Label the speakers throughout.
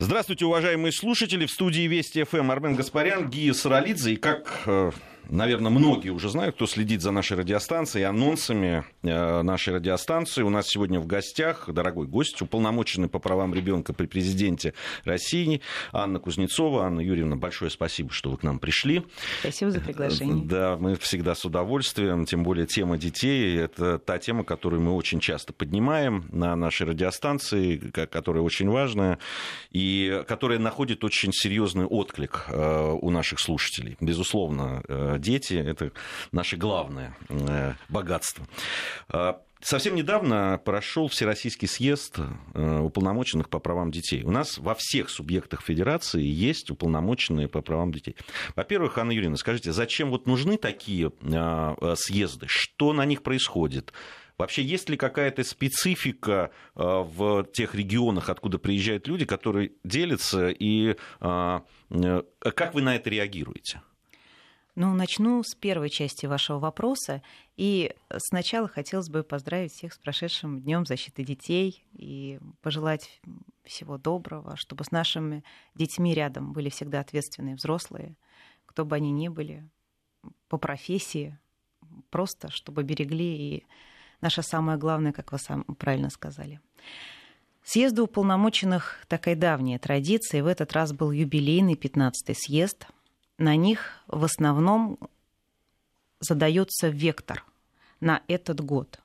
Speaker 1: Здравствуйте, уважаемые слушатели. В студии Вести ФМ Армен Гаспарян, Гия Саралидзе. И как э, наверное, многие уже знают, кто следит за нашей радиостанцией, анонсами э, нашей радиостанции. У нас сегодня в гостях дорогой гость, уполномоченный по правам ребенка при президенте России Анна Кузнецова. Анна Юрьевна, большое спасибо, что вы к нам пришли.
Speaker 2: Спасибо за приглашение.
Speaker 1: Да, мы всегда с удовольствием, тем более тема детей. Это та тема, которую мы очень часто поднимаем на нашей радиостанции, которая очень важная и которая находит очень серьезный отклик э, у наших слушателей. Безусловно, э, дети – это наше главное э, богатство. А, совсем недавно прошел Всероссийский съезд э, уполномоченных по правам детей. У нас во всех субъектах федерации есть уполномоченные по правам детей. Во-первых, Анна Юрьевна, скажите, зачем вот нужны такие а, э, съезды? Что на них происходит? Вообще, есть ли какая-то специфика в тех регионах, откуда приезжают люди, которые делятся, и как вы на это реагируете?
Speaker 2: Ну, начну с первой части вашего вопроса. И сначала хотелось бы поздравить всех с прошедшим Днем защиты детей и пожелать всего доброго, чтобы с нашими детьми рядом были всегда ответственные взрослые, кто бы они ни были, по профессии, просто чтобы берегли и наше самое главное, как вы сам правильно сказали. Съезду уполномоченных такая давняя традиция. В этот раз был юбилейный 15-й съезд – на них в основном задается вектор на этот год.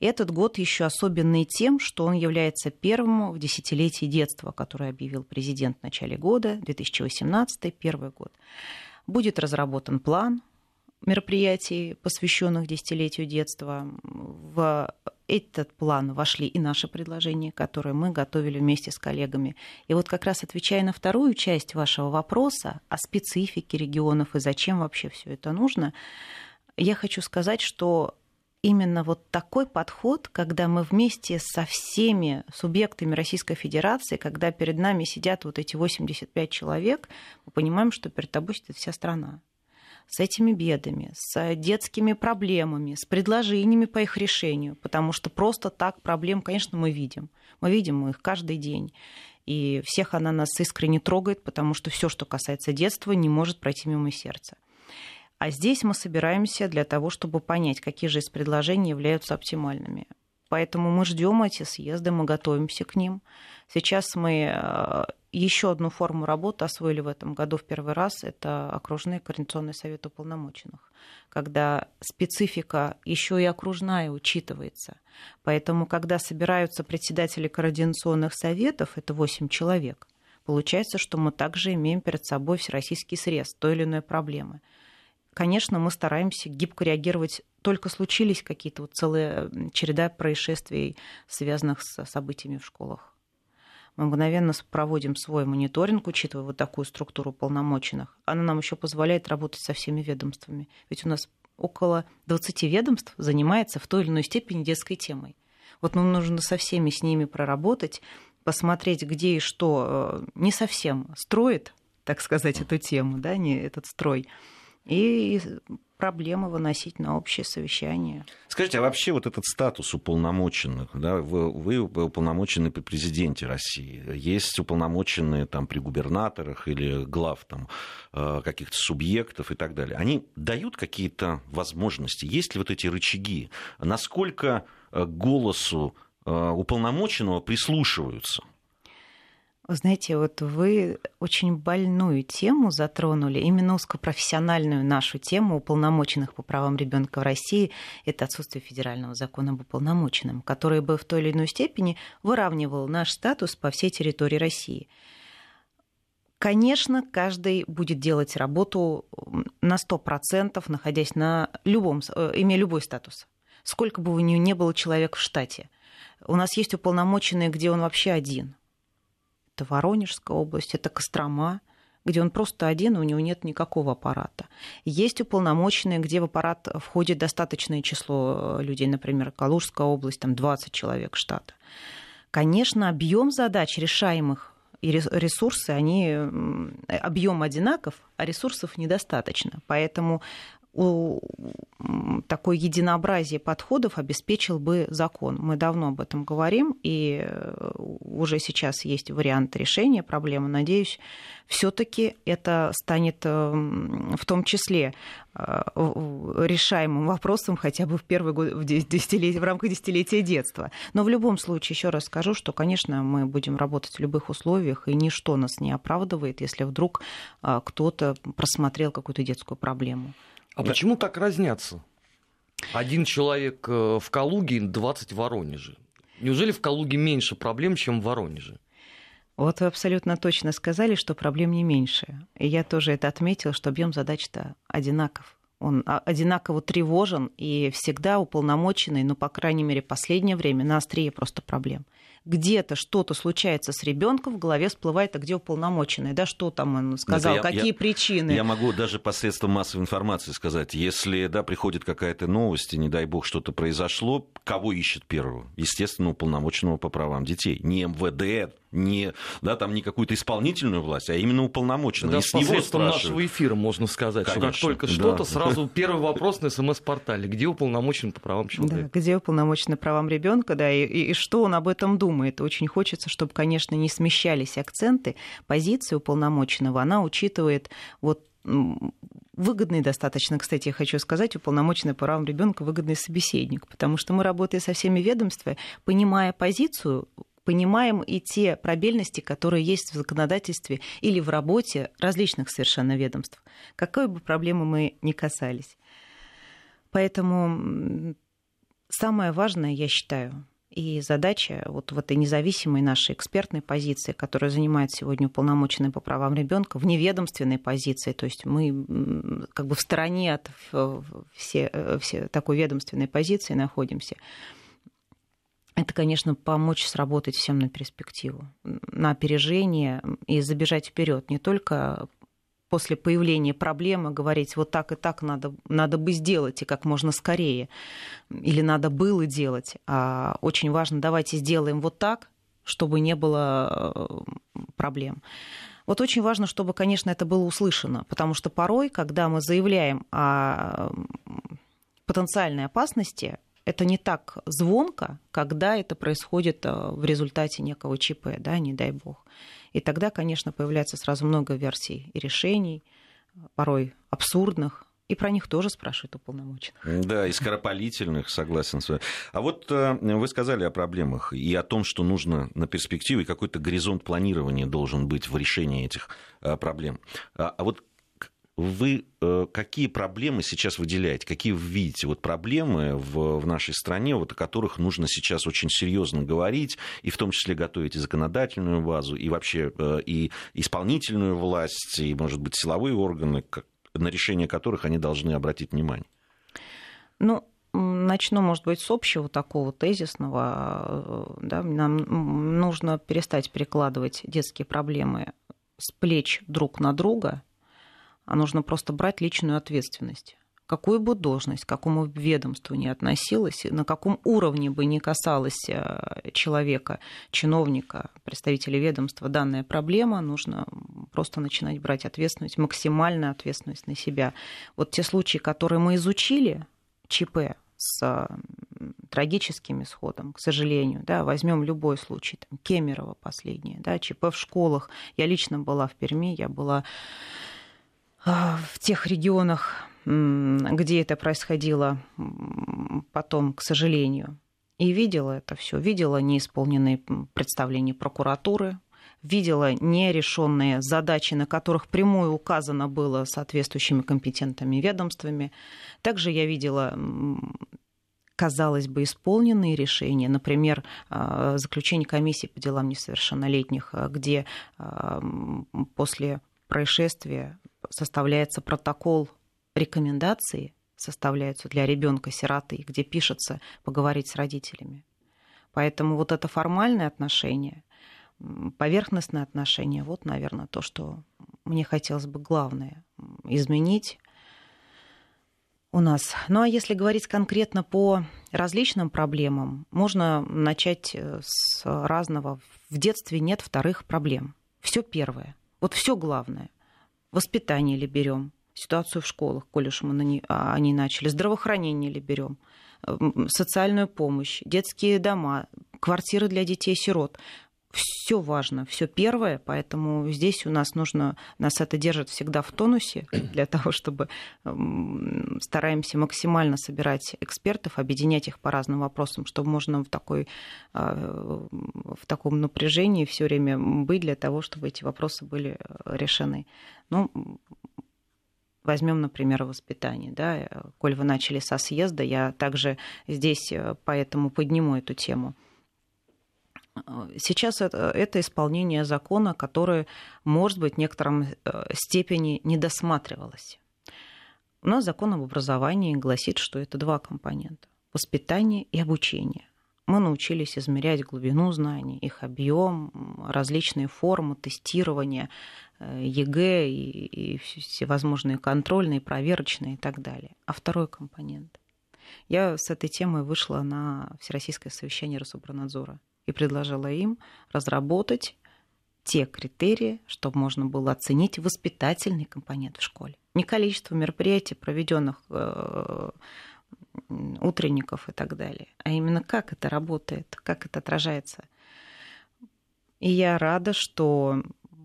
Speaker 2: Этот год еще особенный тем, что он является первым в десятилетии детства, которое объявил президент в начале года, 2018, первый год. Будет разработан план мероприятий, посвященных десятилетию детства. В этот план вошли и наши предложения, которые мы готовили вместе с коллегами. И вот как раз отвечая на вторую часть вашего вопроса о специфике регионов и зачем вообще все это нужно, я хочу сказать, что именно вот такой подход, когда мы вместе со всеми субъектами Российской Федерации, когда перед нами сидят вот эти 85 человек, мы понимаем, что перед тобой сидит вся страна с этими бедами, с детскими проблемами, с предложениями по их решению, потому что просто так проблем, конечно, мы видим. Мы видим их каждый день. И всех она нас искренне трогает, потому что все, что касается детства, не может пройти мимо сердца. А здесь мы собираемся для того, чтобы понять, какие же из предложений являются оптимальными. Поэтому мы ждем эти съезды, мы готовимся к ним. Сейчас мы э, еще одну форму работы освоили в этом году в первый раз. Это окружные координационные советы уполномоченных, когда специфика еще и окружная учитывается. Поэтому, когда собираются председатели координационных советов, это 8 человек, получается, что мы также имеем перед собой всероссийский срез той или иной проблемы. Конечно, мы стараемся гибко реагировать только случились какие-то вот целая череда происшествий, связанных с событиями в школах. Мы мгновенно проводим свой мониторинг, учитывая вот такую структуру полномоченных. Она нам еще позволяет работать со всеми ведомствами. Ведь у нас около 20 ведомств занимается в той или иной степени детской темой. Вот нам нужно со всеми с ними проработать, посмотреть, где и что э, не совсем строит, так сказать, эту тему, да, не этот строй, и проблемы выносить на общее совещание.
Speaker 1: Скажите, а вообще вот этот статус уполномоченных, да, вы, вы уполномочены при президенте России, есть уполномоченные там при губернаторах или глав там э, каких-то субъектов и так далее, они дают какие-то возможности, есть ли вот эти рычаги, насколько э, голосу э, уполномоченного прислушиваются?
Speaker 2: Знаете, вот вы очень больную тему затронули, именно узкопрофессиональную нашу тему уполномоченных по правам ребенка в России. Это отсутствие федерального закона об уполномоченном, который бы в той или иной степени выравнивал наш статус по всей территории России. Конечно, каждый будет делать работу на 100%, находясь на любом, э, имея любой статус. Сколько бы у нее не было человек в штате. У нас есть уполномоченные, где он вообще один – это Воронежская область, это Кострома, где он просто один, у него нет никакого аппарата. Есть уполномоченные, где в аппарат входит достаточное число э, людей, например, Калужская область, там 20 человек штата. Конечно, объем задач решаемых и ресурсы, они объем одинаков, а ресурсов недостаточно. Поэтому такое единообразие подходов обеспечил бы закон. Мы давно об этом говорим, и э, уже сейчас есть вариант решения проблемы. Надеюсь, все-таки это станет э, в том числе э, решаемым вопросом хотя бы в первый год в, в рамках десятилетия детства. Но в любом случае, еще раз скажу, что, конечно, мы будем работать в любых условиях, и ничто нас не оправдывает, если вдруг кто-то просмотрел какую-то детскую проблему.
Speaker 3: А да. почему так разнятся? Один человек э, в Калуге, 20 в Воронеже. Неужели в Калуге меньше проблем, чем в Воронеже?
Speaker 2: Вот вы абсолютно точно сказали, что проблем не меньше. И я тоже это отметила, что объем задач-то одинаков. Он а, одинаково тревожен и всегда уполномоченный, ну, по крайней мере, последнее время на острие просто проблем где-то что-то случается с ребенком, в голове всплывает, а где уполномоченный, да, что там он сказал, я, какие
Speaker 1: я,
Speaker 2: причины.
Speaker 1: Я могу даже посредством массовой информации сказать, если, да, приходит какая-то новость, и, не дай бог, что-то произошло, кого ищет первого? Естественно, уполномоченного по правам детей. Не МВД, не, да, там, не какую-то исполнительную власть, а именно уполномоченную.
Speaker 3: Да, и с посредством нашего эфира можно сказать, Конечно, что как только что-то, сразу первый вопрос на СМС-портале. Где уполномочен по правам человека?
Speaker 2: Да, где уполномочен по правам ребенка, да, и, и, и что он об этом думает. Очень хочется, чтобы, конечно, не смещались акценты. Позиция уполномоченного, она учитывает вот выгодный достаточно, кстати, я хочу сказать, уполномоченный по правам ребенка выгодный собеседник, потому что мы, работая со всеми ведомствами, понимая позицию понимаем и те пробельности, которые есть в законодательстве или в работе различных совершенно ведомств, какой бы проблемы мы ни касались. Поэтому самое важное, я считаю, и задача вот в этой независимой нашей экспертной позиции, которая занимает сегодня уполномоченный по правам ребенка, в неведомственной позиции, то есть мы как бы в стороне от все, э, все такой ведомственной позиции находимся, это, конечно, помочь сработать всем на перспективу, на опережение и забежать вперед, не только после появления проблемы говорить, вот так и так надо, надо бы сделать, и как можно скорее, или надо было делать. А очень важно, давайте сделаем вот так, чтобы не было э, проблем. Вот очень важно, чтобы, конечно, это было услышано, потому что порой, когда мы заявляем о потенциальной опасности, это не так звонко, когда это происходит э, в результате некого ЧП, да, не дай бог. И тогда, конечно, появляется сразу много версий и решений, порой абсурдных, и про них тоже спрашивают уполномоченных.
Speaker 1: Да, и скоропалительных, согласен с вами. А вот э, вы сказали о проблемах и о том, что нужно на перспективу, какой-то горизонт планирования должен быть в решении этих э, проблем. А, а вот вы э, какие проблемы сейчас выделяете? Какие вы видите вот проблемы в, в нашей стране, вот о которых нужно сейчас очень серьезно говорить, и в том числе готовить и законодательную базу, и вообще э, и исполнительную власть, и, может быть, силовые органы, на решение которых они должны обратить внимание?
Speaker 2: Ну, начну, может быть, с общего такого тезисного. Э, да, нам нужно перестать перекладывать детские проблемы с плеч друг на друга – а нужно просто брать личную ответственность. Какую бы должность, к какому ведомству ни относилась, на каком уровне бы ни касалась э, человека, чиновника, представителя ведомства данная проблема, нужно просто начинать брать ответственность, максимальную ответственность на себя. Вот те случаи, которые мы изучили, ЧП, с трагическим исходом, к сожалению. Да, возьмем любой случай, там, Кемерово последнее, да, ЧП в школах. Я лично была в Перми, я была в тех регионах, где это происходило потом, к сожалению. И видела это все, видела неисполненные представления прокуратуры, видела нерешенные задачи, на которых прямую указано было соответствующими компетентными ведомствами. Также я видела казалось бы, исполненные решения, например, а, заключение комиссии по делам несовершеннолетних, а, где после происшествия составляется протокол рекомендации, составляются для ребенка сироты, где пишется поговорить с родителями. Поэтому вот это формальное отношение, поверхностное отношение, вот, наверное, то, что мне хотелось бы главное изменить у нас. Ну а если говорить конкретно по различным проблемам, можно начать э, с разного. В детстве нет вторых проблем. Все первое. Вот все главное. Воспитание ли берем, ситуацию в школах, коль уж мы на не, а, они начали, здравоохранение ли берем, социальную помощь, детские дома, квартиры для детей-сирот все важно, все первое, поэтому здесь у нас нужно, нас это держит всегда в тонусе для того, чтобы стараемся максимально собирать экспертов, объединять их по разным вопросам, чтобы можно в, такой, а, в таком напряжении все время быть для того, чтобы эти вопросы были э, решены. Ну, Возьмем, например, воспитание. Да? Коль вы начали со съезда, я также здесь э, поэтому подниму эту тему. Сейчас это, это исполнение закона, которое, может быть, в некотором э, степени не досматривалось. У нас закон об образовании гласит, что это два компонента – воспитание и обучение. Мы научились измерять глубину знаний, их объем, различные формы тестирования, э, ЕГЭ и, и всевозможные контрольные, проверочные и так далее. А второй компонент. Я с этой темой вышла на Всероссийское совещание Рособранадзора и предложила им разработать те критерии, чтобы можно было оценить воспитательный компонент в школе. Не количество мероприятий, проведенных э, утренников и так далее, а именно как это работает, как это отражается. И я рада, что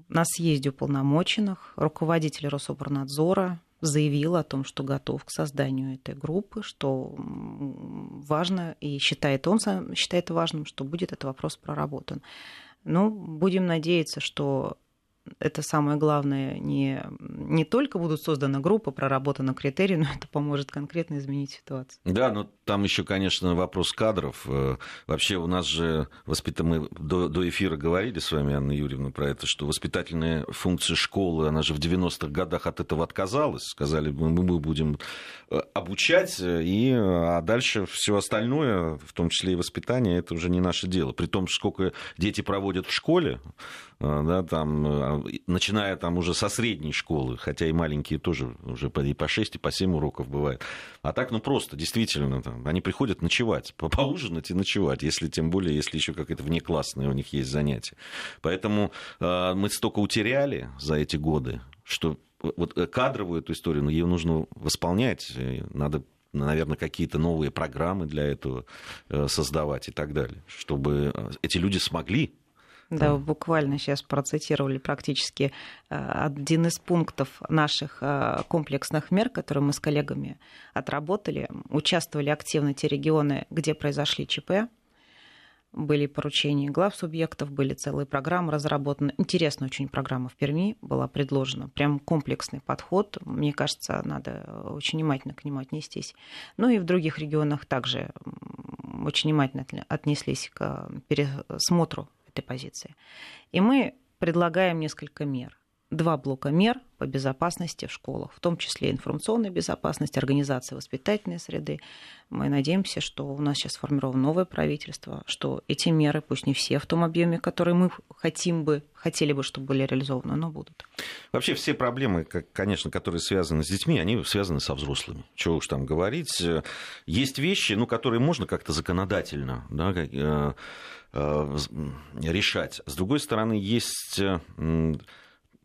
Speaker 2: на съезде уполномоченных руководитель Рособорнадзора заявил о том, что готов к созданию этой группы, что важно, и считает он считает важным, что будет этот вопрос проработан. Ну, будем надеяться, что это самое главное, не, не только будут созданы группы, проработаны критерии, но это поможет конкретно изменить ситуацию.
Speaker 1: Да, но там еще, конечно, вопрос кадров. Э, вообще у нас же воспит... мы до, до эфира говорили с вами, Анна Юрьевна, про это, что воспитательная функция школы, она же в 90-х годах от этого отказалась. Сказали, мы, мы будем э, обучать, э, и, а дальше все остальное, в том числе и воспитание, это уже не наше дело. При том, сколько дети проводят в школе, да, там начиная там уже со средней школы, хотя и маленькие тоже уже и по 6, и по 7 уроков бывает. А так, ну просто, действительно, там, они приходят ночевать, поужинать и ночевать, если тем более, если еще какое-то внеклассное у них есть занятие. Поэтому э, мы столько утеряли за эти годы, что вот кадровую эту историю, ну, ее нужно восполнять, надо наверное, какие-то новые программы для этого э, создавать и так далее, чтобы э, эти люди смогли
Speaker 2: да, буквально сейчас процитировали практически э, один из пунктов наших э, комплексных мер, которые мы с коллегами отработали. Участвовали активно те регионы, где произошли ЧП, были поручения глав субъектов, были целые программы разработаны. Интересная очень программа в Перми была предложена. Прям комплексный подход. Мне кажется, надо очень внимательно к нему отнестись. Ну и в других регионах также очень внимательно отнеслись к пересмотру этой позиции. И мы предлагаем несколько мер. Два блока мер по безопасности в школах, в том числе информационная безопасность, организация воспитательной среды. Мы надеемся, что у нас сейчас сформировано новое правительство, что эти меры, пусть не все в том объеме, который мы хотим бы, хотели бы, чтобы были реализованы, но будут.
Speaker 1: Вообще все проблемы, конечно, которые связаны с детьми, они связаны со взрослыми. Чего уж там говорить. Есть вещи, ну, которые можно как-то законодательно да, э, Э, решать. С другой стороны, есть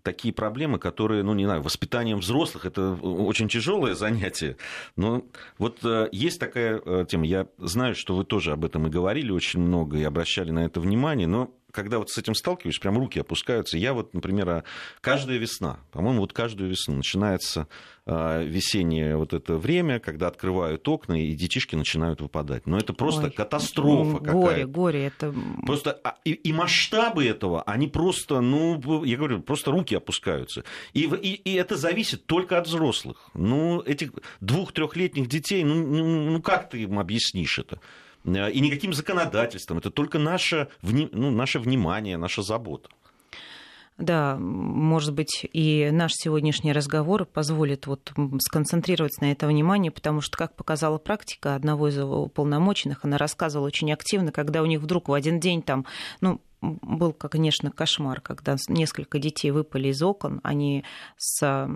Speaker 1: такие проблемы, которые, ну, не знаю, воспитанием взрослых, это очень тяжелое занятие. Но вот э, есть такая тема, я знаю, что вы тоже об этом и говорили очень много, и обращали на это внимание, но когда вот с этим сталкиваешься, прям руки опускаются. Я вот, например, а, каждая весна, по-моему, вот каждую весну начинается а, весеннее вот это время, когда открывают окна, и детишки начинают выпадать. Но это просто Ой, катастрофа какая-то.
Speaker 2: Горе, горе. Это...
Speaker 1: Просто, а, и, и масштабы этого, они просто, ну, я говорю, просто руки опускаются. И, и, и это зависит только от взрослых. Ну, этих двух-трехлетних детей, ну, ну, ну как ты им объяснишь это? Э, и никаким законодательством. Это только наше, ну, наше внимание, наша забота.
Speaker 2: Да, может быть, и наш сегодняшний разговор позволит вот сконцентрироваться на это внимание, потому что, как показала практика одного из уполномоченных, она рассказывала очень активно, когда у них вдруг в один день там, ну, был, конечно, кошмар, когда несколько детей выпали из окон. Они с...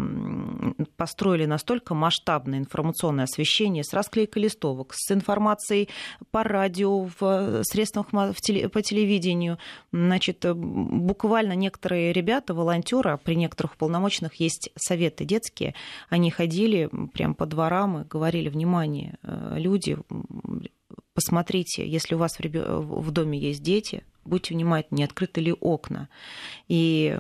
Speaker 2: построили настолько масштабное информационное освещение с расклейкой листовок, с информацией по радио, в средствах по телевидению. Значит, буквально некоторые ребята, волонтеры, а при некоторых полномочных есть советы детские, они ходили прямо по дворам и говорили, внимание, э, люди, посмотрите, если у вас в, в доме есть дети, будьте внимательны, не открыты ли окна. И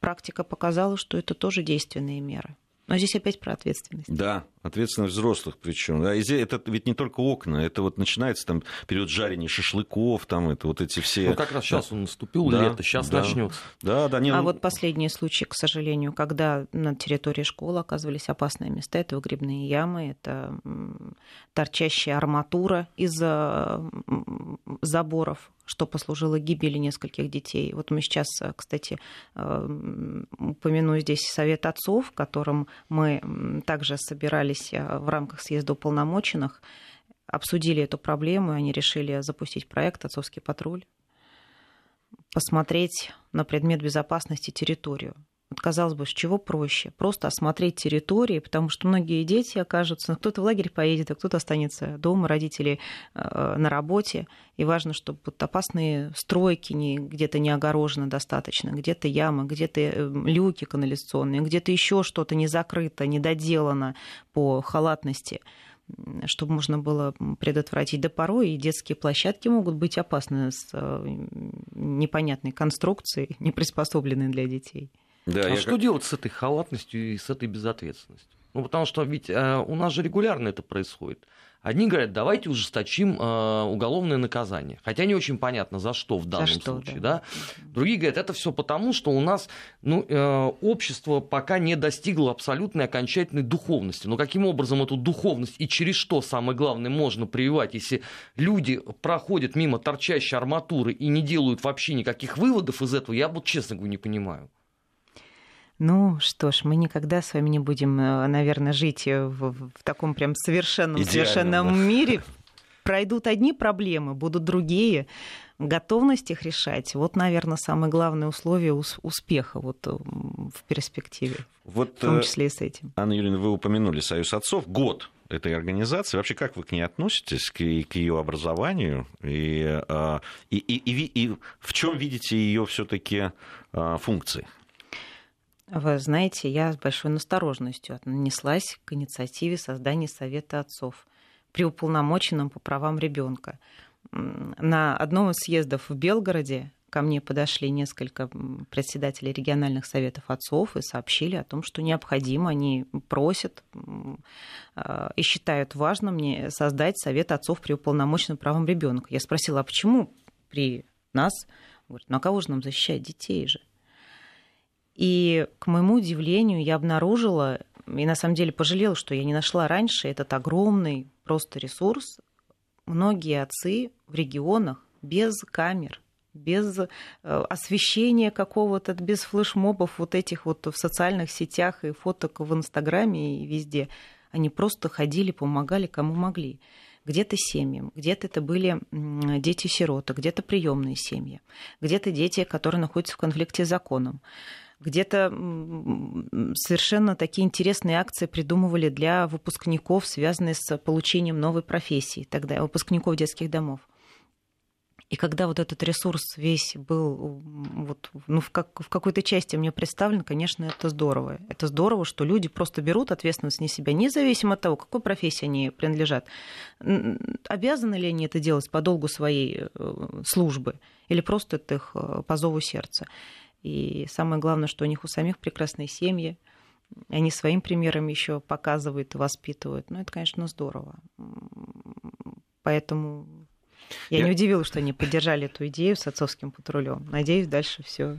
Speaker 2: практика показала, что это тоже действенные меры. Но здесь опять про ответственность.
Speaker 1: Да, ответственность взрослых причем. Да, это ведь не только окна, это вот начинается там период жарения шашлыков, там это вот эти все.
Speaker 3: Ну как раз сейчас он наступил, да, лето, сейчас да. начнется.
Speaker 2: Да, да. Не, а ну... вот последние случаи, к сожалению, когда на территории школы оказывались опасные места, это выгребные ямы, это торчащая арматура из заборов, что послужило гибели нескольких детей. Вот мы сейчас, кстати, э, упомяну здесь Совет отцов, в котором мы также собирались э, в рамках съезда уполномоченных, обсудили эту проблему, и они решили запустить проект «Отцовский патруль», посмотреть на предмет безопасности территорию. Вот, казалось бы, с чего проще? Просто осмотреть территории, потому что многие дети окажутся, кто-то в лагерь поедет, а кто-то останется дома, родители э, на работе. И важно, чтобы вот опасные стройки не, где-то не огорожены достаточно, где-то ямы, где-то э, люки канализационные, где-то еще что-то не закрыто, не доделано по халатности чтобы можно было предотвратить. Да порой и детские площадки могут быть опасны с э, непонятной конструкцией, не приспособленной для детей.
Speaker 3: Да, а что как... делать с этой халатностью и с этой безответственностью? Ну, потому что ведь э, у нас же регулярно это происходит. Одни говорят, давайте ужесточим э, уголовное наказание. Хотя не очень понятно, за что в данном что, случае. Да. Да? Другие говорят, это все потому, что у нас ну, э, общество пока не достигло абсолютной окончательной духовности. Но каким образом эту духовность и через что, самое главное, можно прививать, если люди проходят мимо торчащей арматуры и не делают вообще никаких выводов из этого, я вот честно говорю, не понимаю.
Speaker 2: Ну что ж, мы никогда с вами не будем, э, наверное, жить э, в, в таком прям совершенном, совершенном да. мире. Пройдут одни проблемы, будут другие. Готовность их решать, вот, наверное, самое главное условие успеха вот э, в перспективе,
Speaker 1: вот,
Speaker 2: в том числе и с этим.
Speaker 1: Анна Юрьевна, вы упомянули Союз отцов. Год этой организации. Вообще, как вы к ней относитесь, к, к ее образованию? И, и, и, и, и в чем видите ее все-таки функции?
Speaker 2: Вы знаете, я с большой настороженностью отнеслась к инициативе создания Совета отцов при уполномоченном по правам ребенка. На одном из съездов в Белгороде ко мне подошли несколько председателей региональных советов отцов и сообщили о том, что необходимо, они просят а, и считают важным мне создать совет отцов при уполномоченном правам ребенка. Я спросила, а почему при нас? Говорят, ну а кого же нам защищать детей же? И, к моему удивлению, я обнаружила, и на самом деле пожалела, что я не нашла раньше этот огромный просто ресурс. Многие отцы в регионах без камер, без э, освещения какого-то, без флешмобов вот этих вот в социальных сетях и фоток в Инстаграме и везде. Они просто ходили, помогали, кому могли. Где-то семьям, где-то это были дети-сироты, где-то приемные семьи, где-то дети, которые находятся в конфликте с законом где-то совершенно такие интересные акции придумывали для выпускников, связанные с получением новой профессии, тогда выпускников детских домов. И когда вот этот ресурс весь был вот, ну, в, как, в какой-то части мне представлен, конечно, это здорово. Это здорово, что люди просто берут ответственность на себя, независимо от того, какой профессии они принадлежат. Обязаны ли они это делать по долгу своей э, службы или просто это их э, по зову сердца. И самое главное, что у них у самих прекрасные семьи. Они своим примером еще показывают и воспитывают. Ну, это, конечно, здорово. Поэтому я, я не удивилась, что они поддержали эту идею с отцовским патрулем. Надеюсь, дальше все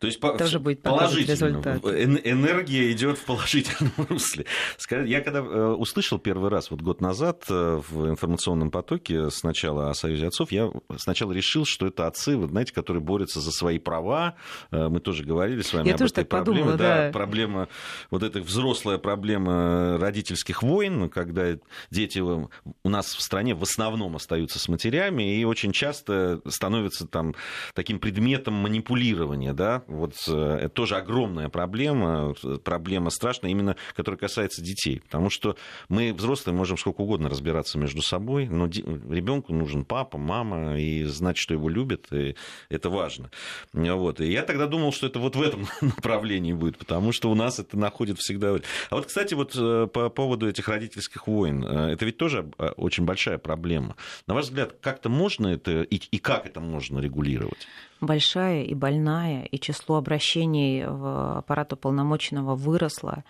Speaker 1: То есть тоже будет положительно. Результат. Энергия идет в положительном русле. Я когда э, услышал первый раз, вот год назад, э, в информационном потоке сначала о Союзе отцов, я сначала решил, что это отцы, вы знаете, которые борются за свои права. Э, мы тоже говорили с вами
Speaker 2: я
Speaker 1: об этой проблеме.
Speaker 2: Подумала, да,
Speaker 1: да. Проблема, вот эта взрослая проблема родительских войн, когда дети у нас в стране в основном остаются с матерями и очень часто становятся там таким предметом манипулирования, да, вот э, это тоже огромная проблема, проблема страшная, именно которая касается детей. Потому что мы, взрослые, можем сколько угодно разбираться между собой, но ребенку нужен папа, мама, и знать, что его любят, и это важно. Вот. И я тогда думал, что это вот в этом направлении будет, потому что у нас это находит всегда... А вот, кстати, вот э, по поводу этих родительских войн, э, это ведь тоже очень большая проблема. На ваш взгляд, как-то можно это и, и как это можно регулировать?
Speaker 2: Большая и больная, и число обращений в аппарат уполномоченного выросло.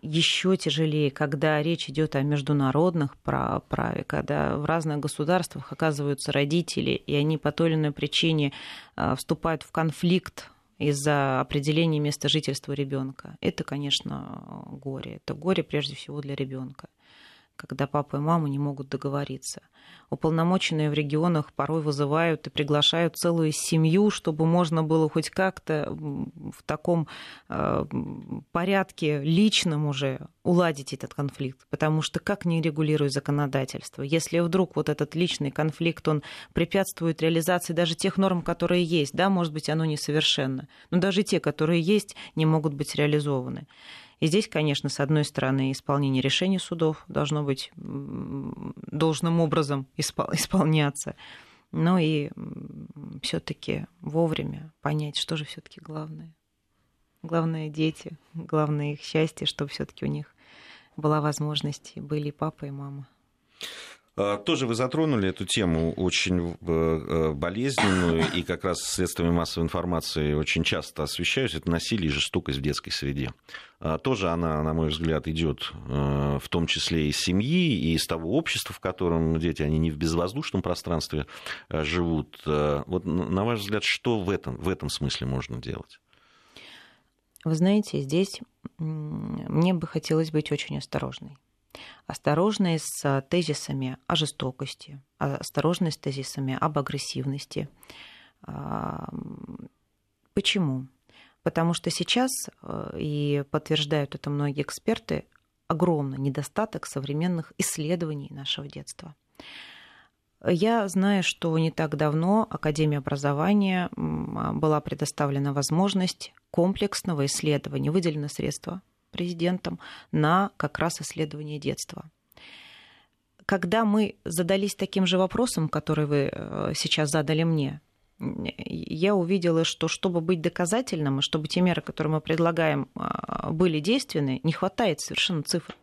Speaker 2: Еще тяжелее, когда речь идет о международных праве, когда в разных государствах оказываются родители, и они по той или иной причине а, вступают в конфликт из-за определения места жительства ребенка. Это, конечно, горе. Это горе прежде всего для ребенка когда папа и мама не могут договориться. Уполномоченные в регионах порой вызывают и приглашают целую семью, чтобы можно было хоть как-то в таком э, порядке личном уже уладить этот конфликт. Потому что как не регулирует законодательство? Если вдруг вот этот личный конфликт, он препятствует реализации даже тех норм, которые есть, да, может быть, оно несовершенно, но даже те, которые есть, не могут быть реализованы. И здесь, конечно, с одной стороны, исполнение решений судов должно быть должным образом исполняться, но и все-таки вовремя понять, что же все-таки главное. Главное дети, главное их счастье, чтобы все-таки у них была возможность, были папа и мама.
Speaker 1: А, тоже вы затронули эту тему очень э, э, болезненную, и как раз средствами массовой информации очень часто освещаются, это насилие и жестокость в детской среде. А, тоже она, на мой взгляд, идет э, в том числе из семьи, и из того общества, в котором дети, они не в безвоздушном пространстве живут. Вот, на ваш взгляд, что в этом, в этом смысле можно делать?
Speaker 2: Вы знаете, здесь мне бы хотелось быть очень осторожной осторожны с тезисами о жестокости, осторожны с тезисами об агрессивности. А, почему? Потому что сейчас, э, и подтверждают это многие эксперты, огромный недостаток современных исследований нашего детства. Я знаю, что не так давно Академия образования была предоставлена возможность комплексного исследования, выделены средства президентом на как раз исследование детства. Когда мы задались таким же вопросом, который вы э, сейчас задали мне, я увидела, что чтобы быть доказательным, и чтобы те меры, которые мы предлагаем, э, были действенны, не хватает совершенно цифр.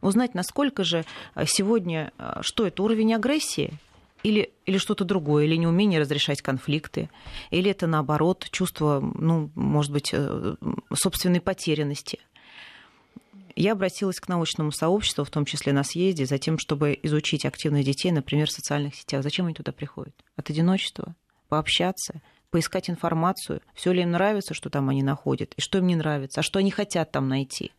Speaker 2: Узнать, насколько же э, сегодня, что это уровень агрессии, или, или что-то другое, или неумение разрешать конфликты, или это наоборот чувство, ну, может быть, собственной потерянности – я обратилась к научному сообществу, в том числе на съезде, за тем, чтобы изучить активных детей, например, в социальных сетях. Зачем они туда приходят? От одиночества? Пообщаться? Поискать информацию? Все ли им нравится, что там они находят? И что им не нравится? А что они хотят там найти?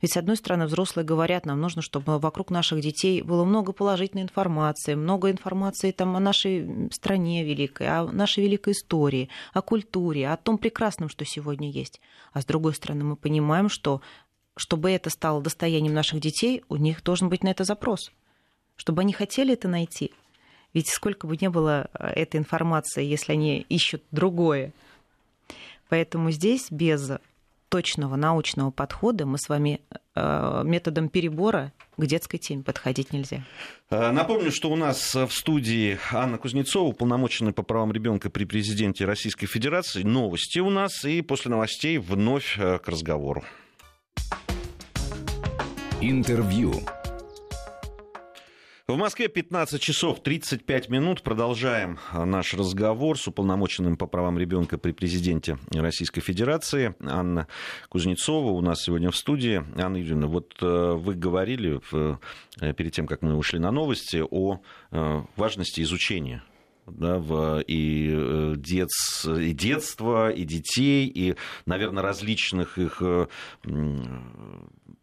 Speaker 2: Ведь, с одной стороны, взрослые говорят, нам нужно, чтобы вокруг наших детей было много положительной информации, много информации там, о нашей стране великой, о нашей великой истории, о культуре, о том прекрасном, что сегодня есть. А с другой стороны, мы понимаем, что чтобы это стало достоянием наших детей, у них должен быть на это запрос. Чтобы они хотели это найти. Ведь сколько бы ни было э, этой информации, если они ищут другое. Поэтому здесь без точного научного подхода мы с вами э, методом перебора к детской теме подходить нельзя.
Speaker 1: Э, напомню, что у нас в студии Анна Кузнецова, полномоченная по правам ребенка при президенте Российской Федерации. Новости у нас, и после новостей вновь к разговору.
Speaker 4: Интервью.
Speaker 1: В Москве 15 часов 35 минут. Продолжаем наш разговор с уполномоченным по правам ребенка при президенте Российской Федерации Анна Кузнецова у нас сегодня в студии. Анна Юрьевна, вот э, вы говорили э, перед тем, как мы ушли на новости, о э, важности изучения да, в, и, дет, и детство, и детей, и, наверное, различных их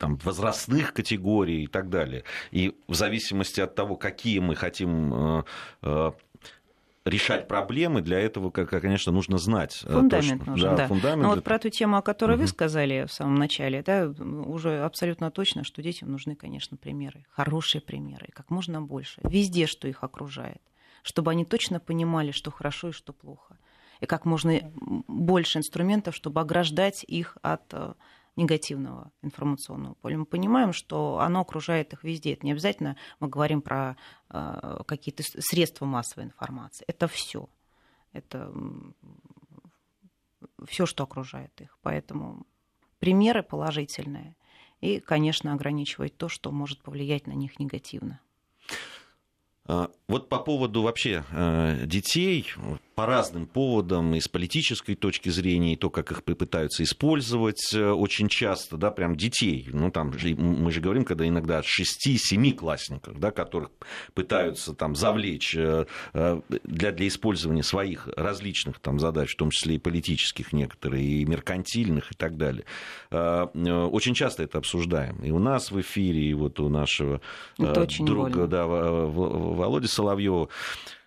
Speaker 1: там, возрастных категорий и так далее. И в зависимости от того, какие мы хотим решать проблемы, для этого, конечно, нужно знать.
Speaker 2: Фундамент то, что, нужен, да. да. Фундамент Но ну, вот про ту тему, о которой угу. вы сказали в самом начале, да, уже абсолютно точно, что детям нужны, конечно, примеры, хорошие примеры, как можно больше, везде, что их окружает, чтобы они точно понимали, что хорошо и что плохо, и как можно больше инструментов, чтобы ограждать их от э, негативного информационного поля. Мы понимаем, что оно окружает их везде. Это не обязательно мы говорим про э, какие-то средства массовой информации. Это все. Это все, что окружает их. Поэтому примеры положительные. И, конечно, ограничивать то, что может повлиять на них негативно.
Speaker 1: А, вот по поводу вообще э, детей, по разным поводам, и с политической точки зрения, и то, как их пытаются использовать э, очень часто, да, прям детей. Ну, там же, мы же говорим, когда иногда 6-7 классников, да, которых пытаются там завлечь э, для, для использования своих различных там задач, в том числе и политических некоторые, и меркантильных и так далее. Очень часто это обсуждаем. И у нас в эфире, и вот у нашего это друга, да, Володи Соловьева.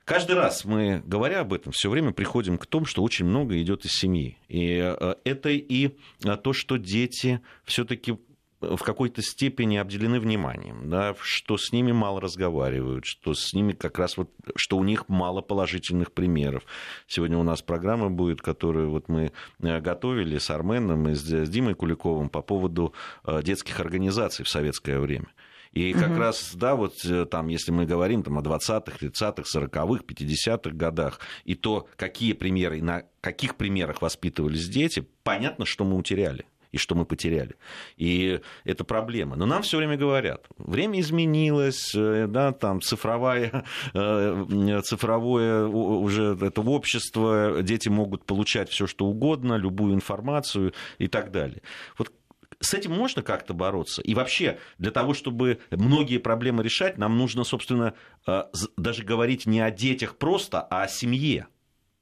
Speaker 1: Каждый раз мы, говоря об этом, все время приходим к тому, что очень много идет из семьи. И э, это и э, то, что дети все-таки в какой-то степени обделены вниманием, да, что с ними мало разговаривают, что с ними как раз вот, что у них мало положительных примеров. Сегодня у нас программа будет, которую вот мы э, готовили с Арменом и с Димой Куликовым по поводу детских организаций в советское время. И как угу. раз, да, вот э, там, если мы говорим там, о 20-х, 30-х, 40-х, 50-х годах, и то, какие примеры, на каких примерах воспитывались дети, понятно, что мы утеряли и что мы потеряли. И это проблема. Но нам все время говорят, время изменилось, э, да, там цифровая, э, цифровое уже это общество, дети могут получать все, что угодно, любую информацию и так далее. Вот с этим можно как-то бороться? И вообще, для того, чтобы многие проблемы решать, нам нужно, собственно, э, даже говорить не о детях просто, а о семье.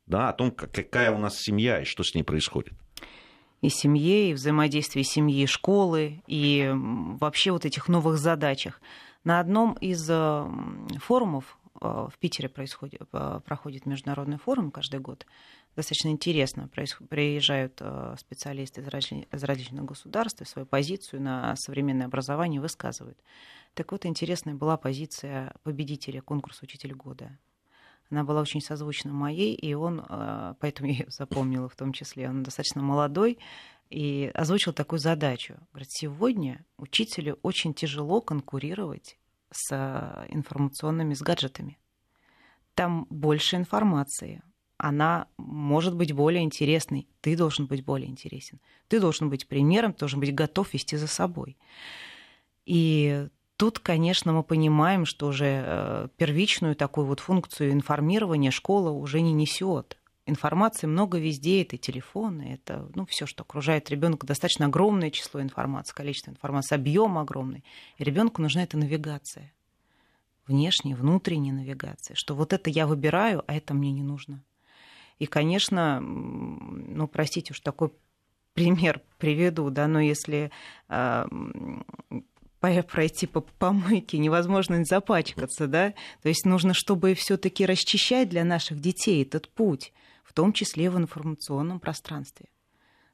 Speaker 1: Да, о том, какая у нас семья и что с ней происходит
Speaker 2: и семье, и взаимодействии семьи школы, и вообще вот этих новых задачах. На одном из э, форумов э, в Питере происходит, проходит международный форум каждый год, достаточно интересно. Приезжают э, специалисты из различных государств и свою позицию на современное образование высказывают. Так вот, интересная была позиция победителя конкурса «Учитель года». Она была очень созвучна моей, и он, э, поэтому я ее запомнила в том числе, он достаточно молодой, и озвучил такую задачу. Говорит, сегодня учителю очень тяжело конкурировать с э, информационными, с гаджетами. Там больше информации, она может быть более интересной. Ты должен быть более интересен. Ты должен быть примером, ты должен быть готов вести за собой. И тут, конечно, мы понимаем, что уже э, первичную такую вот функцию информирования школа уже не несет. Информации много везде, это телефоны, это ну, все, что окружает ребенка, достаточно огромное число информации, количество информации, объем огромный. Ребенку нужна эта навигация. Внешняя, внутренняя навигация. Что вот это я выбираю, а это мне не нужно. И, конечно, ну, простите уж такой пример приведу, да, но если э, пройти по помойке, невозможно не запачкаться, да, то есть нужно, чтобы все-таки расчищать для наших детей этот путь, в том числе в информационном пространстве.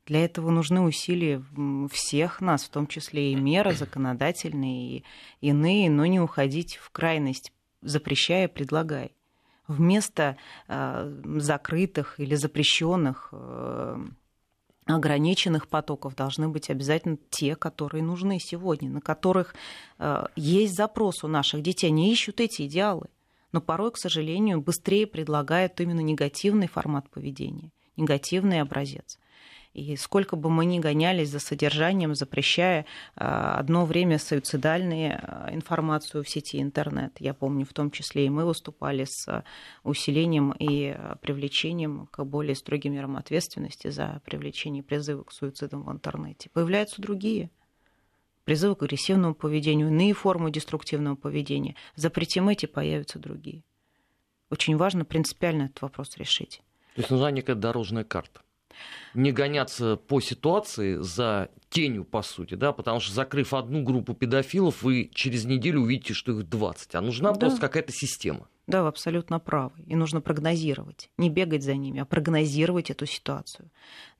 Speaker 2: Для этого нужны усилия всех нас, в том числе и меры законодательные, и иные, но не уходить в крайность, запрещая, предлагая вместо э, закрытых или запрещенных э, ограниченных потоков должны быть обязательно те, которые нужны сегодня, на которых э, есть запрос у наших детей. Они ищут эти идеалы, но порой, к сожалению, быстрее предлагают именно негативный формат поведения, негативный образец. И сколько бы мы ни гонялись за содержанием, запрещая а, одно время суицидальную а, информацию в сети интернет, я помню, в том числе и мы выступали с усилением и привлечением к более строгим мерам ответственности за привлечение призыва к суицидам в интернете. Появляются другие призывы к агрессивному поведению, иные формы деструктивного поведения. Запретим эти, появятся другие. Очень важно принципиально этот вопрос решить.
Speaker 3: То есть нужна некая дорожная карта. Не гоняться по ситуации за тенью, по сути, да, потому что закрыв одну группу педофилов, вы через неделю увидите, что их 20, а нужна да. просто какая-то система.
Speaker 2: Да, вы абсолютно правы. И нужно прогнозировать. Не бегать за ними, а прогнозировать эту ситуацию.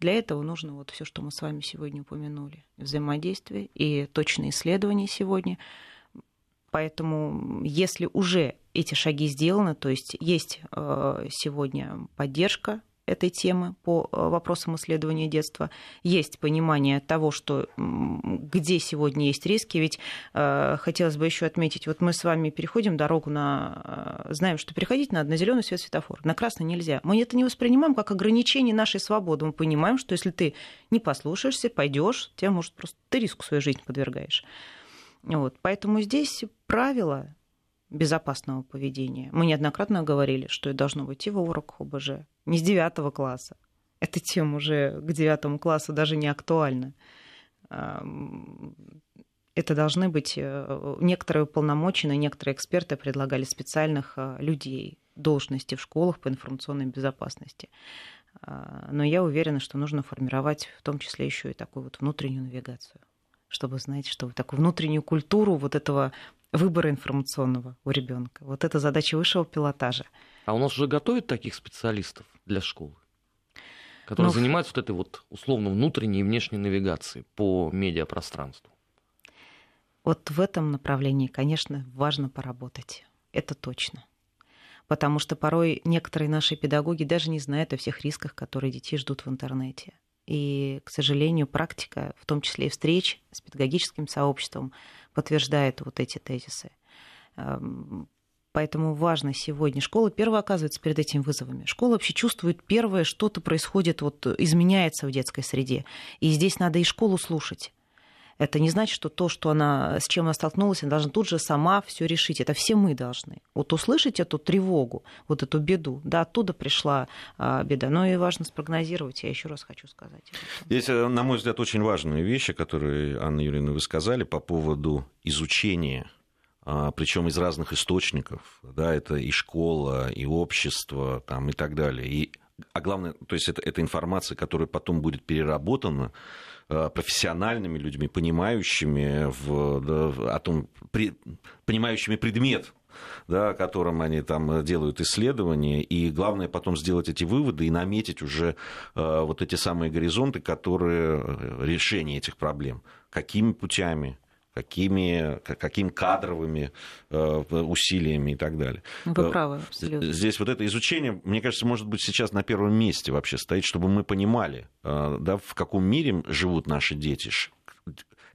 Speaker 2: Для этого нужно вот все, что мы с вами сегодня упомянули. Взаимодействие и точные исследования сегодня. Поэтому если уже эти шаги сделаны, то есть есть э, сегодня поддержка этой темы по э, вопросам исследования детства. Есть понимание того, что где сегодня есть риски. Ведь э, хотелось бы еще отметить, вот мы с вами переходим дорогу на... Э, знаем, что переходить надо на зеленый свет светофор, на красный нельзя. Мы это не воспринимаем как ограничение нашей свободы. Мы понимаем, что если ты не послушаешься, пойдешь, тебя может просто ты риску свою жизнь подвергаешь. Вот. Поэтому здесь правила безопасного поведения. Мы неоднократно говорили, что это должно быть и в уроках ОБЖ, не с девятого класса. Эта тема уже к девятому классу даже не актуальна. Это должны быть э, некоторые уполномоченные, некоторые эксперты предлагали специальных э, людей, должности в школах по информационной безопасности. А, но я уверена, что нужно формировать в том числе еще и такую вот внутреннюю навигацию чтобы знать, что такую внутреннюю культуру вот этого выбора информационного у ребенка. Вот это задача высшего пилотажа.
Speaker 3: А у нас уже готовят таких специалистов для школы, которые Но... Ну, занимаются вот этой вот условно внутренней и внешней навигацией по медиапространству?
Speaker 2: Вот в этом направлении, конечно, важно поработать. Это точно. Потому что порой некоторые наши педагоги даже не знают о всех рисках, которые детей ждут в интернете. И, к сожалению, практика, в том числе и встреч с педагогическим сообществом, подтверждает вот эти тезисы. Эм, поэтому важно сегодня. Школа первая оказывается перед этими вызовами. Школа вообще чувствует первое, что-то происходит, вот изменяется в детской среде. И здесь надо и школу слушать. Это не значит, что то, что она, с чем она столкнулась, она должна тут же сама все решить. Это все мы должны. Вот услышать эту тревогу, вот эту беду, да, оттуда пришла а, беда. Но и важно спрогнозировать, я еще раз хочу сказать.
Speaker 1: Здесь, э, на мой взгляд, очень важные вещи, которые, Анна Юрьевна, вы сказали по поводу изучения а, причем из разных источников, да, это и школа, и общество, там, и так далее. И, а главное, то есть это, это информация, которая потом будет переработана Э, профессиональными людьми, понимающими, в, да, о том, при, понимающими предмет, да, которым они там делают исследования, и главное потом сделать эти выводы и наметить уже э, вот эти самые горизонты, которые э, решение этих проблем. Какими путями, какими, каким кадровыми э, усилиями и так далее.
Speaker 2: Вы э, правы, абсолютно.
Speaker 1: Здесь вот это изучение, мне кажется, может быть сейчас на первом месте вообще стоит, чтобы мы понимали, э, да, в каком мире живут наши дети,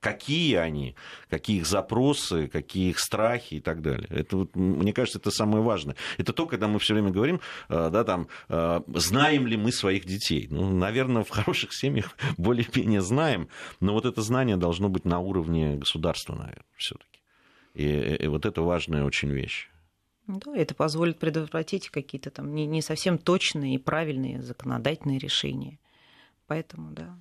Speaker 1: какие они, какие их запросы, какие их страхи и так далее. Это, вот, мне кажется, это самое важное. Это то, когда мы все время говорим, э, да, там, э, знаем ли мы своих детей. Ну, наверное, в хороших семьях более-менее знаем, но вот это знание должно быть на уровне государства, наверное, все-таки. И, и вот это важная очень вещь.
Speaker 2: Да, это позволит предотвратить какие-то там не, не совсем точные и правильные законодательные решения. Поэтому, да.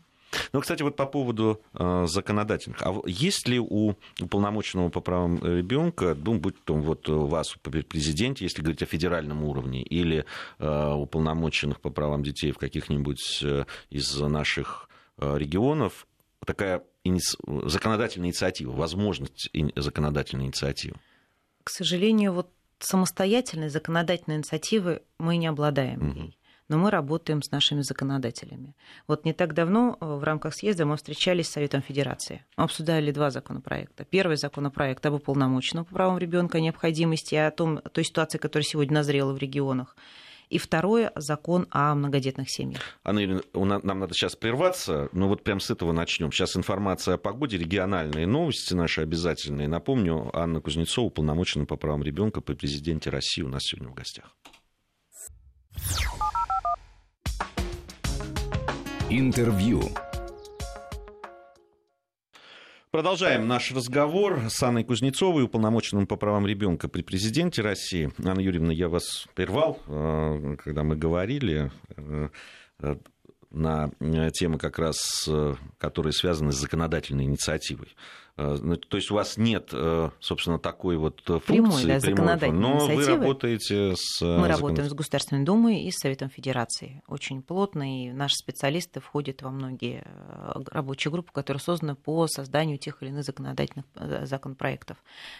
Speaker 1: Ну, кстати, вот по поводу э, законодательных. А есть ли у уполномоченного по правам ребенка, ну, будь то вот у вас, президенте, если говорить о федеральном уровне, или э, уполномоченных по правам детей в каких-нибудь э, из наших э, регионов, такая иници... законодательная инициатива, возможность законодательной инициативы?
Speaker 2: К сожалению, вот самостоятельной законодательной инициативы мы не обладаем. Угу но мы работаем с нашими законодателями. Вот не так давно э, в рамках съезда мы встречались с Советом Федерации. Мы обсуждали два законопроекта. Первый законопроект об уполномоченном по правам ребенка, необходимости о том, той ситуации, которая сегодня назрела в регионах. И второе – закон о многодетных семьях.
Speaker 1: Анна Юрьевна, нам надо сейчас прерваться, но вот прямо с этого начнем. Сейчас информация о погоде, региональные новости наши обязательные. Напомню, Анна Кузнецова, уполномоченная по правам ребенка при президенте России, у нас сегодня в гостях.
Speaker 4: Интервью.
Speaker 1: Продолжаем наш разговор с Анной Кузнецовой, уполномоченным по правам ребенка при президенте России. Анна Юрьевна, я вас прервал, э, когда мы говорили. Э, на темы как раз, которые связаны с законодательной инициативой. Ну, то есть у вас нет, собственно, такой вот функции,
Speaker 2: прямой, да, законодательной
Speaker 1: но
Speaker 2: инициативы.
Speaker 1: вы работаете с...
Speaker 2: Мы работаем с Государственной Думой и с Советом Федерации очень плотно, и наши специалисты входят во многие рабочие группы, которые созданы по созданию тех или иных законодательных законопроектов.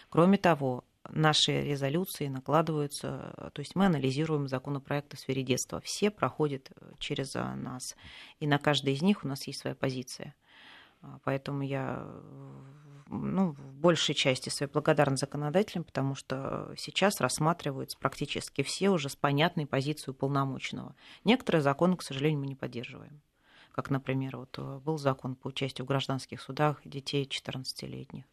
Speaker 2: Кроме того, наши резолюции накладываются, то есть мы анализируем законопроекты в сфере детства. Все проходят э, через нас, и на каждой из них у нас есть своя позиция. А, поэтому я ну, в большей части своей благодарна законодателям, потому что сейчас рассматриваются практически все уже с понятной позицией уполномоченного. Некоторые законы, к сожалению, мы не поддерживаем. Как, например, вот э, был закон по участию в гражданских судах детей 14-летних.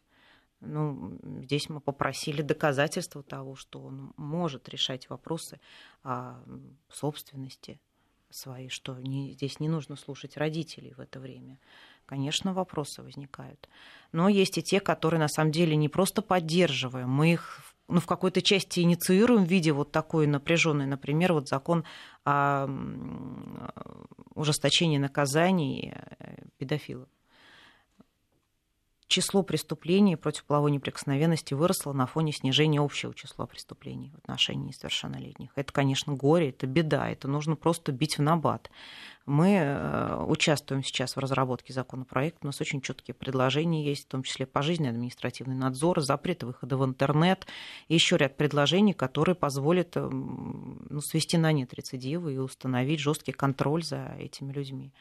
Speaker 2: Ну, здесь мы попросили доказательства того, что он может решать вопросы о собственности своей, что не, здесь не нужно слушать родителей в это время. Конечно, вопросы возникают. Но есть и те, которые на самом деле не просто поддерживаем, мы их ну, в какой-то части инициируем в виде вот такой напряженной, например, вот закон о ужесточении наказаний э, педофилов число преступлений против половой неприкосновенности выросло на фоне снижения общего числа преступлений в отношении несовершеннолетних. Это, конечно, горе, это беда, это нужно просто бить в набат. Мы э, участвуем сейчас в разработке законопроекта, у нас очень четкие предложения есть, в том числе пожизненный административный надзор, запрет выхода в интернет, и еще ряд предложений, которые позволят ну, свести на нет рецидивы и установить жесткий контроль за этими людьми.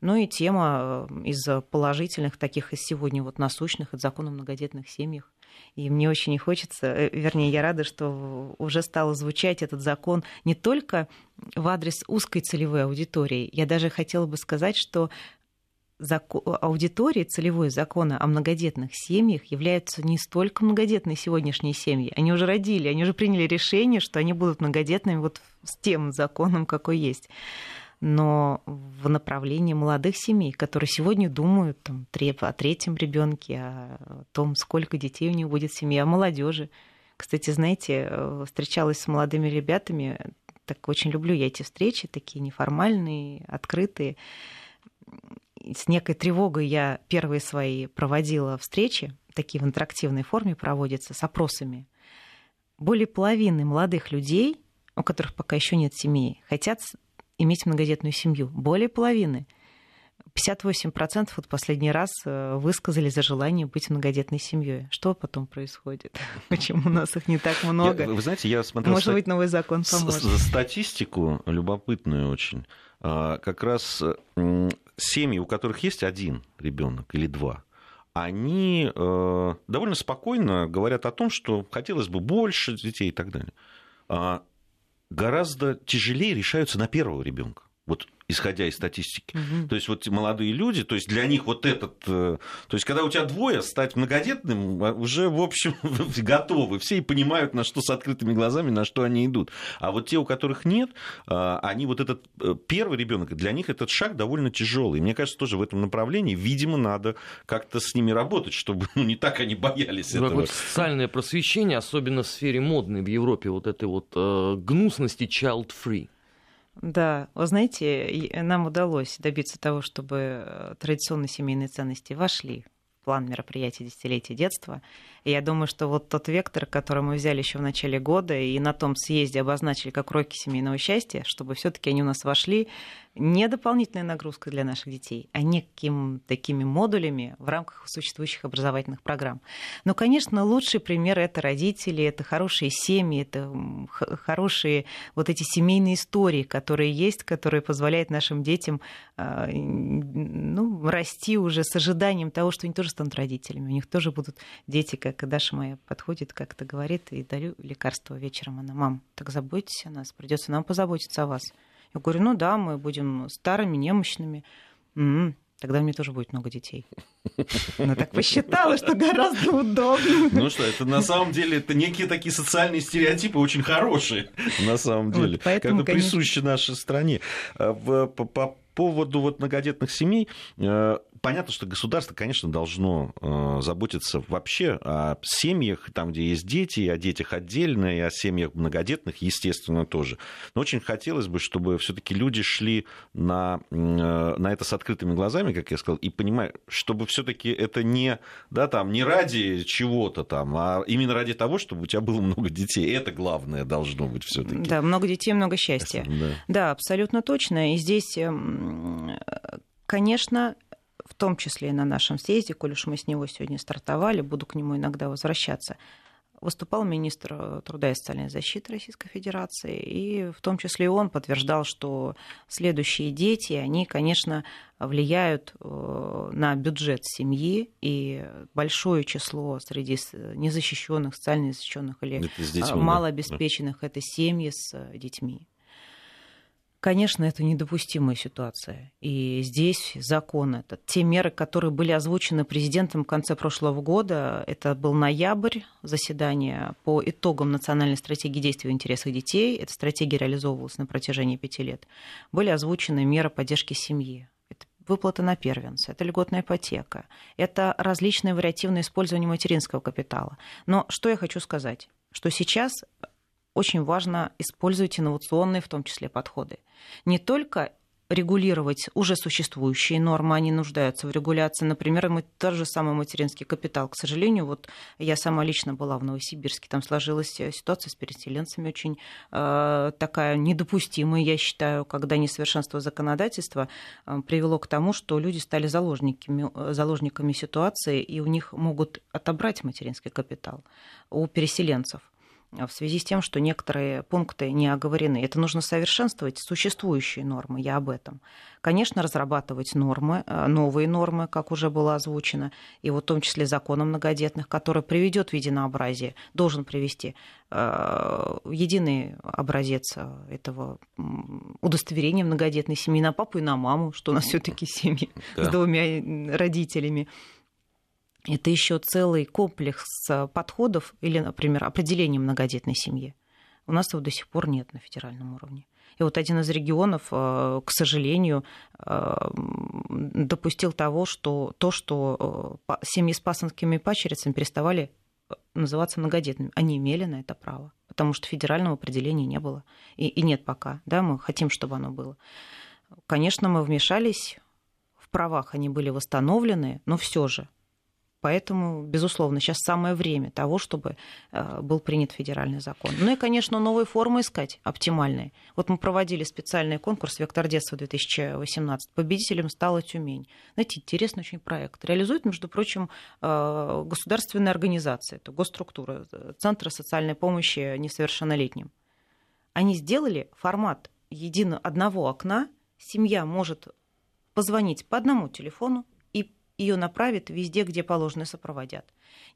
Speaker 2: Ну и тема э, из положительных, таких из сегодня вот насущных, это закон о многодетных семьях. И мне очень не хочется, э, вернее, я рада, что уже стал звучать этот закон не только в адрес узкой целевой аудитории. Я даже хотела бы сказать, что аудиторией целевой закона о многодетных семьях являются не столько многодетные сегодняшние семьи. Они уже родили, они уже приняли решение, что они будут многодетными вот с тем законом, какой есть но в направлении молодых семей, которые сегодня думают там, о третьем ребенке, о том, сколько детей у них будет в семье, о молодежи. Кстати, знаете, э, встречалась с молодыми ребятами, так очень люблю я эти встречи, такие неформальные, открытые. С некой тревогой я первые свои проводила встречи, такие в интерактивной форме проводятся, с опросами. Более половины молодых людей, у которых пока еще нет семьи, хотят иметь многодетную семью. Более половины. 58% вот последний раз э, высказали за желание быть многодетной семьей. Что потом происходит? Почему у нас их не так много?
Speaker 1: Я, вы знаете, я смотрел...
Speaker 2: Может быть, новый закон поможет.
Speaker 1: Статистику любопытную очень. А, как раз семьи, у которых есть один ребенок или два, они э, довольно спокойно говорят о том, что хотелось бы больше детей и так далее. Гораздо тяжелее решаются на первого ребенка. Вот исходя из статистики. Угу. То есть вот молодые люди, то есть для них вот этот, э, то есть когда у тебя двое, стать многодетным а, уже, в общем, готовы. Все и понимают, на что с открытыми глазами, на что они идут. А вот те, у которых нет, а, они вот этот э, первый ребенок, для них этот шаг довольно тяжелый. Мне кажется, тоже в этом направлении, видимо, надо как-то с ними работать, чтобы ну, не так они боялись ну, этого.
Speaker 3: Социальное просвещение, особенно в сфере модной в Европе, вот этой вот э, гнусности child-free.
Speaker 2: Да, вы знаете, нам удалось добиться того, чтобы э, традиционные семейные ценности вошли в план мероприятий десятилетия детства. И я думаю, что вот тот вектор, который мы взяли еще в начале года и на том съезде обозначили как уроки семейного счастья, чтобы все-таки они у нас вошли, не дополнительная нагрузка для наших детей, а некими такими модулями в рамках существующих образовательных программ. Но, конечно, лучший пример это родители, это хорошие семьи, это хорошие вот эти семейные истории, которые есть, которые позволяют нашим детям а, ну, расти уже с ожиданием того, что они тоже станут родителями. У них тоже будут дети, как Даша моя подходит, как-то говорит, и дарю лекарство вечером. Она, мам, так заботьтесь о нас, придется нам позаботиться о вас. Я говорю, ну да, мы будем старыми, немощными. М-м, тогда мне тоже будет много детей. Она так посчитала, что гораздо удобнее.
Speaker 1: Ну что, это на самом деле это некие такие социальные стереотипы очень хорошие, на самом деле, вот, поэтому, как присущи нашей стране. А по поводу вот многодетных семей, э, понятно, что государство, конечно, должно э, заботиться вообще о семьях, там, где есть дети, о детях отдельно, и о семьях многодетных, естественно, тоже. Но очень хотелось бы, чтобы все-таки люди шли на, э, на это с открытыми глазами, как я сказал, и понимая, чтобы все-таки это не, да, там, не ради чего-то там, а именно ради того, чтобы у тебя было много детей. Это главное должно быть все-таки.
Speaker 2: Да, много детей, много счастья. Да. да, абсолютно точно. И здесь, эм, конечно, в том числе и на нашем съезде, коль уж мы с него сегодня стартовали, буду к нему иногда возвращаться, выступал министр труда и социальной защиты Российской Федерации, и в том числе и он подтверждал, что следующие дети, они, конечно, влияют э, на бюджет семьи, и большое число среди незащищенных, социально незащищенных или детьми, малообеспеченных да. это семьи с детьми. Конечно, это недопустимая ситуация. И здесь закон этот. Те меры, которые были озвучены президентом в конце прошлого года, это был ноябрь, заседание по итогам национальной стратегии действий в интересах детей. Эта стратегия реализовывалась на протяжении пяти лет. Были озвучены меры поддержки семьи. Это выплата на первенца, это льготная ипотека, это различные вариативные использование материнского капитала. Но что я хочу сказать? Что сейчас очень важно использовать инновационные, в том числе, подходы. Не только регулировать уже существующие нормы, они нуждаются в регуляции. Например, мы, тот же самый материнский капитал. К сожалению, вот я сама лично была в Новосибирске, там сложилась ситуация с переселенцами очень э, такая недопустимая, я считаю, когда несовершенство законодательства э, привело к тому, что люди стали заложниками, заложниками ситуации, и у них могут отобрать материнский капитал у переселенцев в связи с тем, что некоторые пункты не оговорены. Это нужно совершенствовать существующие нормы, я об этом. Конечно, разрабатывать нормы, э, новые нормы, как уже было озвучено, и вот в том числе закон о многодетных, который приведет в единообразие, должен привести э, единый образец этого удостоверения многодетной семьи на папу и на маму, что у нас все-таки семьи да. с двумя родителями это еще целый комплекс э, подходов или, например, определения многодетной семьи. У нас его до сих пор нет на федеральном уровне. И вот один из регионов, э, к сожалению, э, допустил того, что то, что семьи с пасынскими пачерицами переставали называться многодетными. Они имели на это право, потому что федерального определения не было. И, и нет пока. Да, мы хотим, чтобы оно было. Конечно, мы вмешались, в правах они были восстановлены, но все же Поэтому, безусловно, сейчас самое время того, чтобы э, был принят федеральный закон. Ну и, конечно, новые формы искать оптимальные. Вот мы проводили специальный конкурс «Вектор детства-2018». Победителем стала Тюмень. Знаете, интересный очень проект. Реализует, между прочим, э, государственная организация, это госструктура, э, Центр социальной помощи несовершеннолетним. Они сделали формат единого одного окна. Семья может позвонить по одному телефону, ее направят везде, где положено, сопроводят.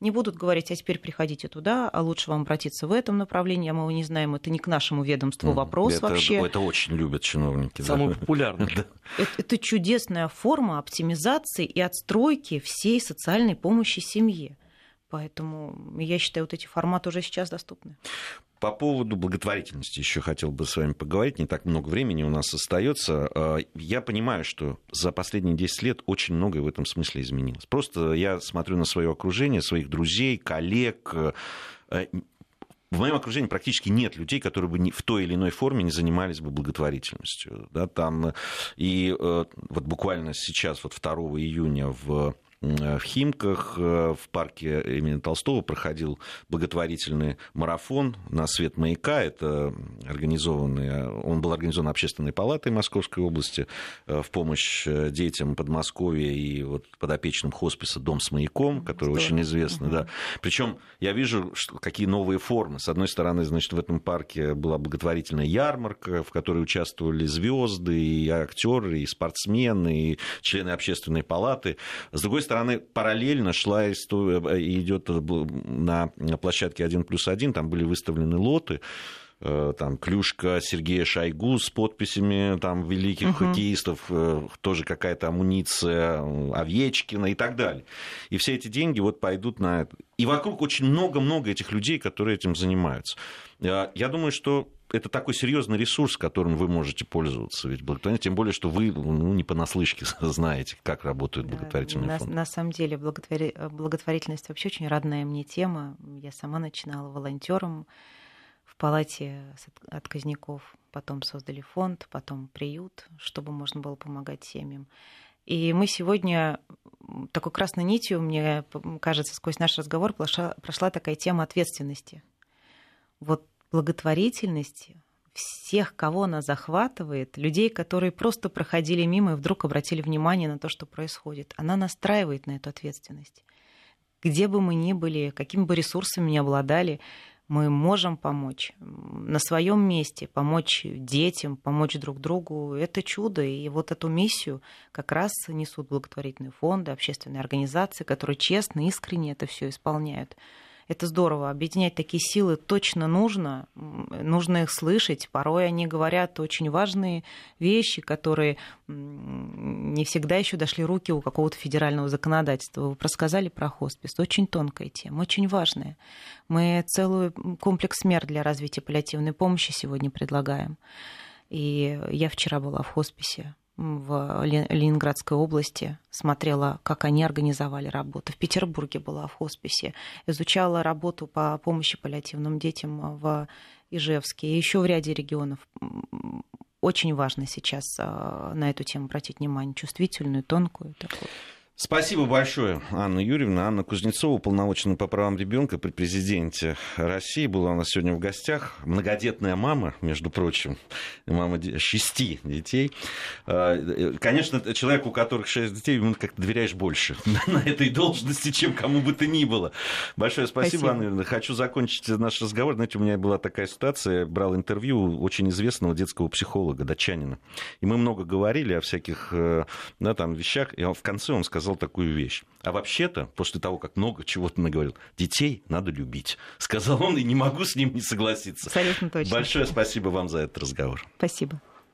Speaker 2: Не будут говорить, а теперь приходите туда, а лучше вам обратиться в этом направлении, а мы его не знаем, это не к нашему ведомству вопрос
Speaker 1: это,
Speaker 2: вообще.
Speaker 1: Это очень любят чиновники.
Speaker 3: Самый да. популярный.
Speaker 2: Это, это чудесная форма оптимизации и отстройки всей социальной помощи семье. Поэтому я считаю, вот эти форматы уже сейчас доступны.
Speaker 1: По поводу благотворительности еще хотел бы с вами поговорить. Не так много времени у нас остается. А, я понимаю, что за последние 10 лет очень многое в этом смысле изменилось. Просто я смотрю на свое окружение, своих друзей, коллег. Э, в моем окружении практически нет людей, которые бы в той или иной форме не занимались бы благотворительностью. Да, там, и э, вот буквально сейчас, вот 2 июня в в Химках, э, в парке имени Толстого проходил благотворительный марафон на свет маяка. Это организованный, он был организован Общественной палатой Московской области э, в помощь э, детям Подмосковья и вот подопечным хосписа «Дом с маяком», который Здорово. очень известный. Угу. Да. Причем я вижу, что, какие новые формы. С одной стороны, значит, в этом парке была благотворительная ярмарка, в которой участвовали звезды, и актеры, и спортсмены, и члены общественной палаты. С другой стороны, стороны, параллельно шла история, э, идет на площадке 1 плюс 1, там были выставлены лоты, э, там клюшка Сергея Шойгу с подписями там великих угу. хоккеистов, э, тоже какая-то амуниция Овечкина и так далее. И все эти деньги вот пойдут на это. И вокруг очень много-много этих людей, которые этим занимаются. Я думаю, что это такой серьезный ресурс, которым вы можете пользоваться. Ведь благотворительность, тем более, что вы ну, не понаслышке знаете, как работают благотворительные
Speaker 2: на,
Speaker 1: фонды.
Speaker 2: На самом деле благотвори... благотворительность вообще очень родная мне тема. Я сама начинала волонтером в палате отказников, потом создали фонд, потом приют, чтобы можно было помогать семьям. И мы сегодня такой красной нитью, мне кажется, сквозь наш разговор прошла, прошла такая тема ответственности. Вот благотворительность всех, кого она захватывает, людей, которые просто проходили мимо и вдруг обратили внимание на то, что происходит, она настраивает на эту ответственность. Где бы мы ни были, какими бы ресурсами ни обладали, мы можем помочь на своем месте, помочь детям, помочь друг другу. Это чудо. И вот эту миссию как раз несут благотворительные фонды, общественные организации, которые честно, искренне это все исполняют это здорово. Объединять такие силы точно нужно. Нужно их слышать. Порой они говорят очень важные вещи, которые не всегда еще дошли руки у какого-то федерального законодательства. Вы рассказали про хоспис. Очень тонкая тема, очень важная. Мы целый комплекс мер для развития паллиативной помощи сегодня предлагаем. И я вчера была в хосписе в Ленинградской области, смотрела, как они организовали работу. В Петербурге была в хосписе, изучала работу по помощи паллиативным детям в Ижевске и еще в ряде регионов. Очень важно сейчас а, на эту тему обратить внимание, чувствительную, тонкую такую.
Speaker 1: Спасибо большое, Анна Юрьевна. Анна Кузнецова, полномоченная по правам ребенка при президенте России, была у нас сегодня в гостях. Многодетная мама, между прочим, мама шести детей. А, конечно, человек, у которых шесть детей, ему как-то доверяешь больше на этой должности, чем кому бы то ни было. Большое спасибо, спасибо. Анна Юрьевна. Хочу закончить наш разговор. Знаете, у меня была такая ситуация, я брал интервью очень известного детского психолога, датчанина. И мы много говорили о всяких э, да, там, вещах. И в конце он сказал, сказал такую вещь. А вообще-то, после того, как много чего-то наговорил, детей надо любить. Сказал он, и не могу с ним не согласиться.
Speaker 2: Абсолютно точно.
Speaker 1: Большое спасибо вам за этот разговор.
Speaker 2: Спасибо.